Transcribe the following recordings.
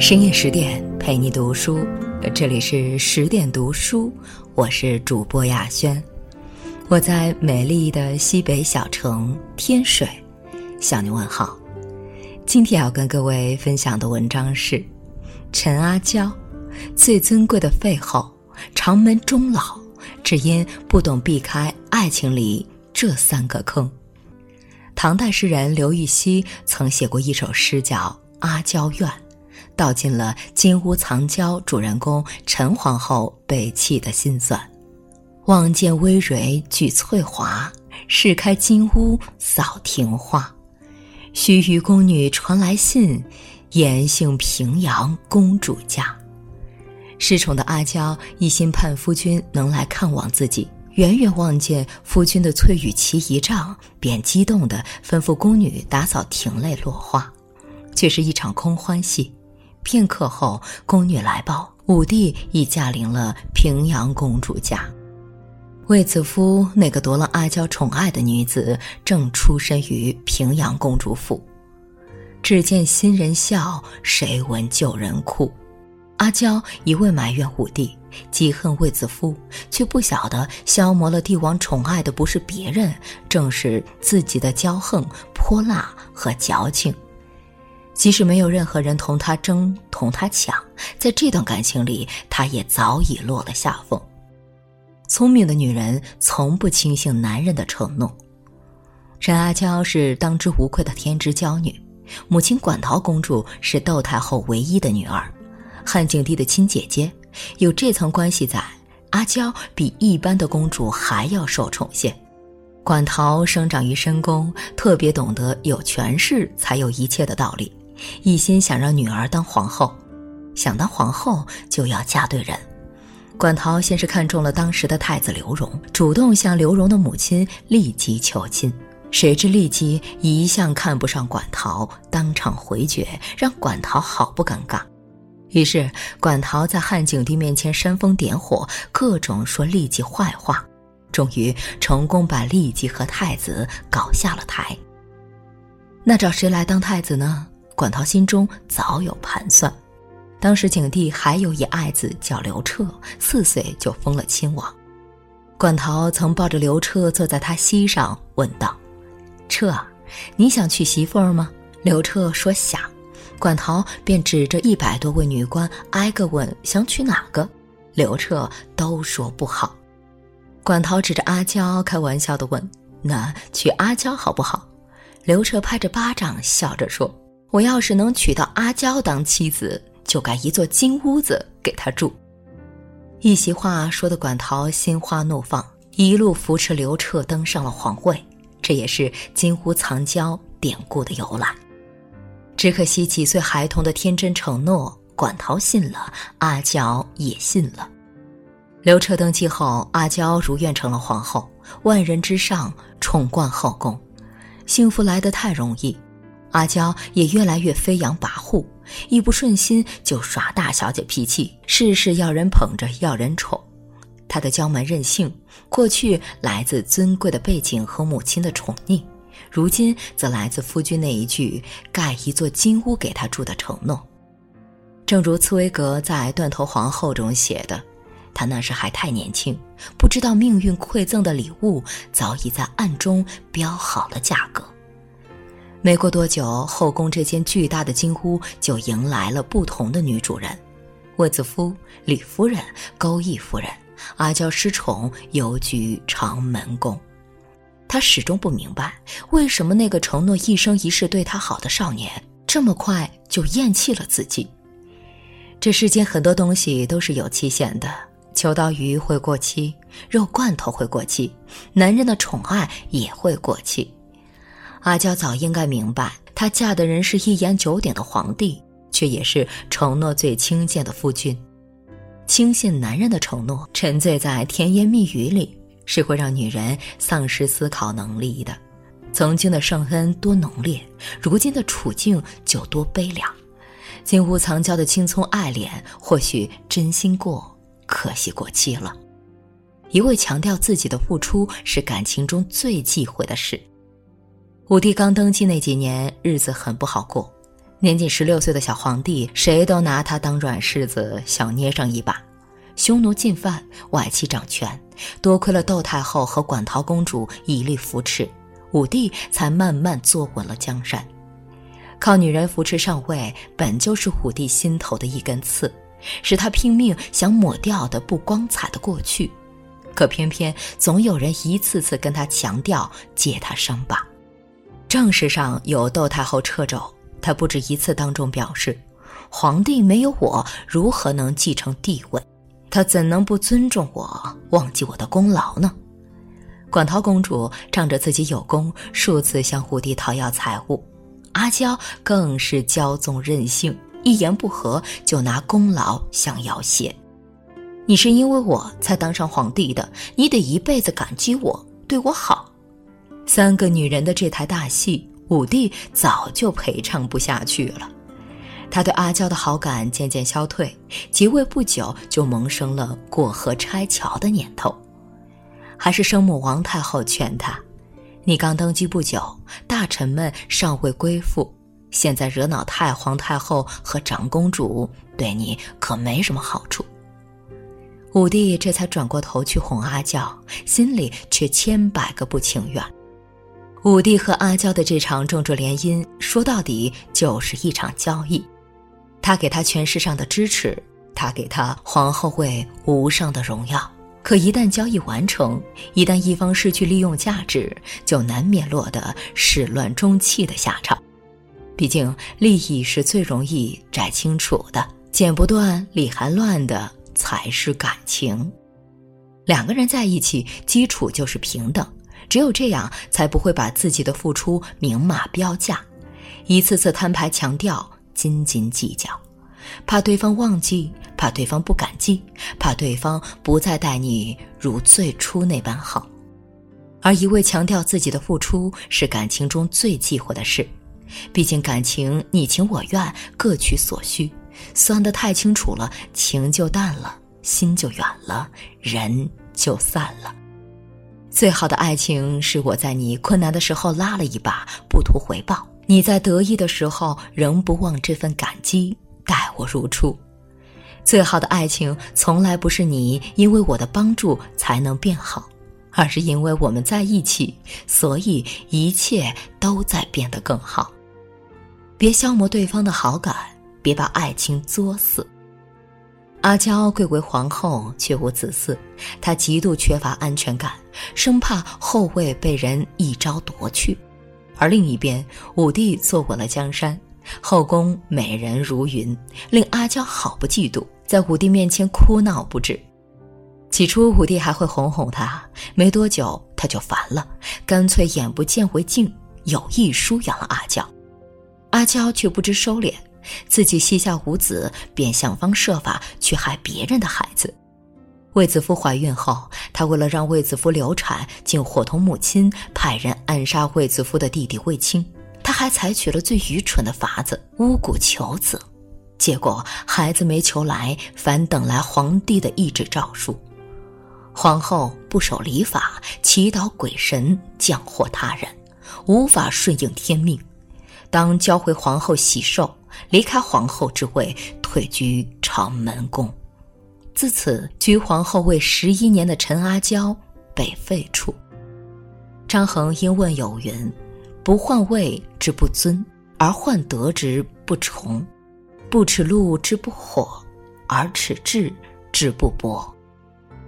深夜十点陪你读书，这里是十点读书，我是主播雅轩，我在美丽的西北小城天水向你问好。今天要跟各位分享的文章是陈阿娇最尊贵的废后，长门终老，只因不懂避开爱情里这三个坑。唐代诗人刘禹锡曾写过一首诗，叫《阿娇怨》。道尽了金屋藏娇主人公陈皇后被弃的心酸。望见微蕤举翠华，试开金屋扫庭花。须臾宫女传来信，言幸平阳公主家。失宠的阿娇一心盼夫君能来看望自己，远远望见夫君的翠羽旗一丈，便激动地吩咐宫女打扫庭内落花，却是一场空欢戏。片刻后，宫女来报，武帝已驾临了平阳公主家。卫子夫那个夺了阿娇宠爱的女子，正出身于平阳公主府。只见新人笑，谁闻旧人哭。阿娇一味埋怨武帝，嫉恨卫子夫，却不晓得消磨了帝王宠爱的不是别人，正是自己的骄横、泼辣和矫情。即使没有任何人同他争、同他抢，在这段感情里，他也早已落了下风。聪明的女人从不轻信男人的承诺。沈阿娇是当之无愧的天之娇女，母亲馆陶公主是窦太后唯一的女儿，汉景帝的亲姐姐，有这层关系在，阿娇比一般的公主还要受宠幸。馆陶生长于深宫，特别懂得有权势才有一切的道理。一心想让女儿当皇后，想当皇后就要嫁对人。馆陶先是看中了当时的太子刘荣，主动向刘荣的母亲立即求亲。谁知立即一向看不上馆陶，当场回绝，让馆陶好不尴尬。于是馆陶在汉景帝面前煽风点火，各种说立即坏话，终于成功把立即和太子搞下了台。那找谁来当太子呢？管陶心中早有盘算，当时景帝还有一爱子叫刘彻，四岁就封了亲王。管陶曾抱着刘彻坐在他膝上，问道：“彻，你想娶媳妇儿吗？”刘彻说想，管陶便指着一百多位女官，挨个问想娶哪个。刘彻都说不好。管陶指着阿娇，开玩笑的问：“那娶阿娇好不好？”刘彻拍着巴掌，笑着说。我要是能娶到阿娇当妻子，就盖一座金屋子给她住。一席话说的管陶心花怒放，一路扶持刘彻登上了皇位，这也是金屋藏娇典故的由来。只可惜几岁孩童的天真承诺，管陶信了，阿娇也信了。刘彻登基后，阿娇如愿成了皇后，万人之上，宠冠后宫，幸福来得太容易。阿娇也越来越飞扬跋扈，一不顺心就耍大小姐脾气，事事要人捧着，要人宠。她的娇蛮任性，过去来自尊贵的背景和母亲的宠溺，如今则来自夫君那一句盖一座金屋给她住的承诺。正如茨威格在《断头皇后》中写的，她那时还太年轻，不知道命运馈赠的礼物早已在暗中标好了价格。没过多久，后宫这间巨大的金屋就迎来了不同的女主人：卫子夫、李夫人、钩弋夫人。阿娇失宠，游居长门宫。她始终不明白，为什么那个承诺一生一世对她好的少年，这么快就厌弃了自己。这世间很多东西都是有期限的，秋刀鱼会过期，肉罐头会过期，男人的宠爱也会过期。阿娇早应该明白，她嫁的人是一言九鼎的皇帝，却也是承诺最轻贱的夫君。轻信男人的承诺，沉醉在甜言蜜语里，是会让女人丧失思考能力的。曾经的圣恩多浓烈，如今的处境就多悲凉。金屋藏娇的青葱爱恋，或许真心过，可惜过期了。一味强调自己的付出，是感情中最忌讳的事。武帝刚登基那几年，日子很不好过。年仅十六岁的小皇帝，谁都拿他当软柿子，想捏上一把。匈奴进犯，外戚掌权，多亏了窦太后和馆陶公主以力扶持，武帝才慢慢坐稳了江山。靠女人扶持上位，本就是武帝心头的一根刺，是他拼命想抹掉的不光彩的过去。可偏偏总有人一次次跟他强调揭他伤疤。正史上有窦太后掣肘。他不止一次当众表示，皇帝没有我如何能继承帝位？他怎能不尊重我，忘记我的功劳呢？馆陶公主仗着自己有功，数次向武帝讨要财物，阿娇更是骄纵任性，一言不合就拿功劳想要挟。你是因为我才当上皇帝的，你得一辈子感激我，对我好。三个女人的这台大戏。武帝早就陪唱不下去了，他对阿娇的好感渐渐消退，即位不久就萌生了过河拆桥的念头。还是生母王太后劝他：“你刚登基不久，大臣们尚未归附，现在惹恼太皇太后和长公主，对你可没什么好处。”武帝这才转过头去哄阿娇，心里却千百个不情愿。武帝和阿娇的这场政治联姻，说到底就是一场交易。他给他权势上的支持，他给他皇后位无上的荣耀。可一旦交易完成，一旦一方失去利用价值，就难免落得始乱终弃的下场。毕竟利益是最容易摘清楚的，剪不断理还乱的才是感情。两个人在一起，基础就是平等。只有这样，才不会把自己的付出明码标价，一次次摊牌强调，斤斤计较，怕对方忘记，怕对方不感激，怕对方不再待你如最初那般好。而一味强调自己的付出，是感情中最忌讳的事。毕竟感情你情我愿，各取所需，算得太清楚了，情就淡了，心就远了，人就散了。最好的爱情是我在你困难的时候拉了一把，不图回报；你在得意的时候仍不忘这份感激，待我如初。最好的爱情从来不是你因为我的帮助才能变好，而是因为我们在一起，所以一切都在变得更好。别消磨对方的好感，别把爱情作死。阿娇贵为皇后，却无子嗣，她极度缺乏安全感，生怕后位被人一招夺去。而另一边，武帝坐稳了江山，后宫美人如云，令阿娇好不嫉妒，在武帝面前哭闹不止。起初，武帝还会哄哄她，没多久他就烦了，干脆眼不见为净，有意疏远了阿娇。阿娇却不知收敛。自己膝下无子，便想方设法去害别人的孩子。卫子夫怀孕后，他为了让卫子夫流产，竟伙同母亲派人暗杀卫子夫的弟弟卫青。他还采取了最愚蠢的法子——巫蛊求子。结果孩子没求来，反等来皇帝的一纸诏书。皇后不守礼法，祈祷鬼神，降祸他人，无法顺应天命。当交回皇后喜寿。离开皇后之位，退居长门宫。自此，居皇后位十一年的陈阿娇被废黜。张衡因问有云：“不换位之不尊，而换德之不崇；不耻禄之不火，而耻智之不博。”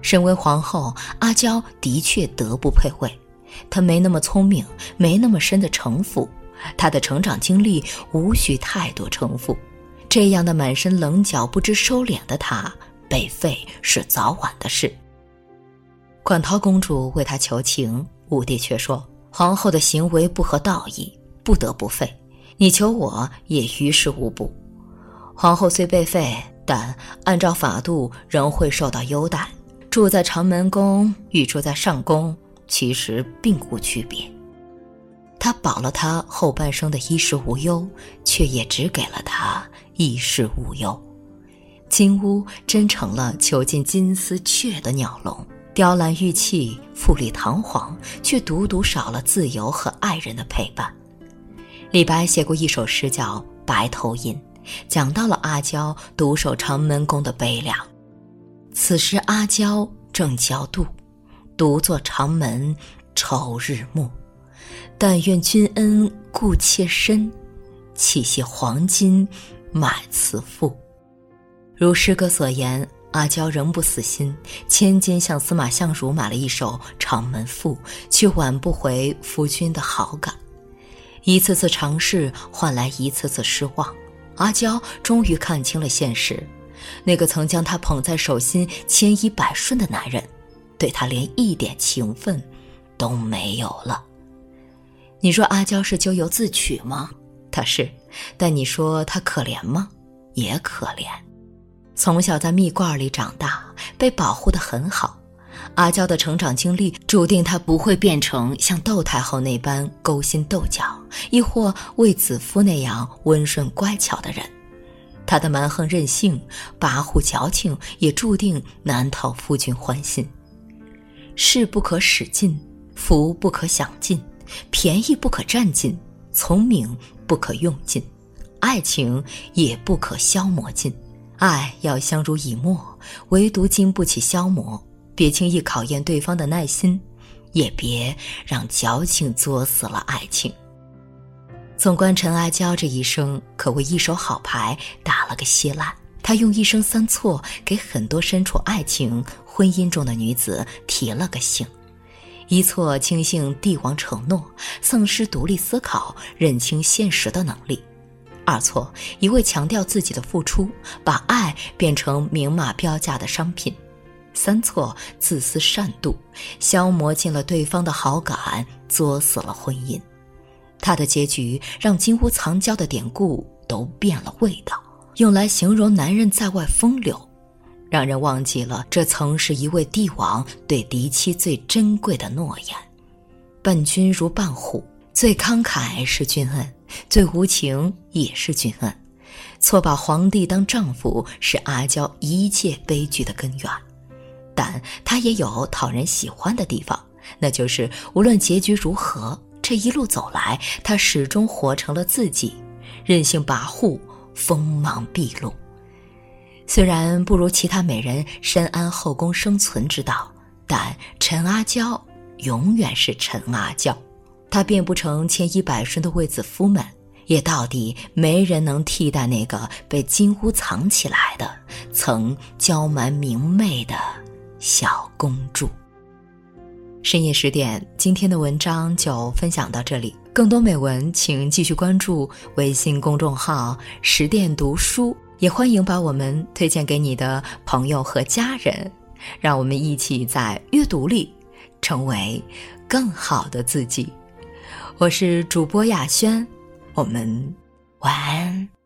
身为皇后，阿娇的确德不配位，她没那么聪明，没那么深的城府。他的成长经历无需太多称呼，这样的满身棱角、不知收敛的他，被废是早晚的事。馆陶公主为他求情，武帝却说：“皇后的行为不合道义，不得不废。你求我也于事无补。皇后虽被废，但按照法度仍会受到优待，住在长门宫与住在上宫其实并无区别。”他保了他后半生的衣食无忧，却也只给了他衣食无忧。金屋真成了囚禁金丝雀的鸟笼，雕栏玉砌，富丽堂皇，却独独少了自由和爱人的陪伴。李白写过一首诗，叫《白头吟》，讲到了阿娇独守长门宫的悲凉。此时阿娇正娇妒，独坐长门愁日暮。但愿君恩顾妾身，弃些黄金买慈妇。如诗歌所言。阿娇仍不死心，千金向司马相如买了一首《长门赋》，却挽不回夫君的好感。一次次尝试换来一次次失望，阿娇终于看清了现实：那个曾将她捧在手心、千依百顺的男人，对她连一点情分都没有了。你说阿娇是咎由自取吗？她是，但你说她可怜吗？也可怜。从小在蜜罐里长大，被保护得很好。阿娇的成长经历注定她不会变成像窦太后那般勾心斗角，亦或卫子夫那样温顺乖巧的人。她的蛮横任性、跋扈矫情，也注定难讨夫君欢心。势不可使尽，福不可享尽，便宜不可占尽，聪明不可用尽，爱情也不可消磨尽。爱要相濡以沫，唯独经不起消磨。别轻易考验对方的耐心，也别让矫情作死了爱情。纵观陈阿娇这一生，可谓一手好牌打了个稀烂。她用一生三错，给很多身处爱情婚姻中的女子提了个醒：一错轻信帝王承诺，丧失独立思考、认清现实的能力。二错，一味强调自己的付出，把爱变成明码标价的商品；三错，自私善妒，消磨尽了对方的好感，作死了婚姻。他的结局让金屋藏娇的典故都变了味道，用来形容男人在外风流，让人忘记了这曾是一位帝王对嫡妻最珍贵的诺言：伴君如伴虎。最慷慨是君恩，最无情也是君恩。错把皇帝当丈夫是阿娇一切悲剧的根源，但她也有讨人喜欢的地方，那就是无论结局如何，这一路走来，她始终活成了自己，任性跋扈，锋芒毕露。虽然不如其他美人深谙后宫生存之道，但陈阿娇永远是陈阿娇。她变不成千依百顺的卫子夫们，也到底没人能替代那个被金屋藏起来的、曾娇蛮明媚的小公主。深夜十点，今天的文章就分享到这里。更多美文，请继续关注微信公众号“十点读书”，也欢迎把我们推荐给你的朋友和家人，让我们一起在阅读里成为更好的自己。我是主播雅轩，我们晚安。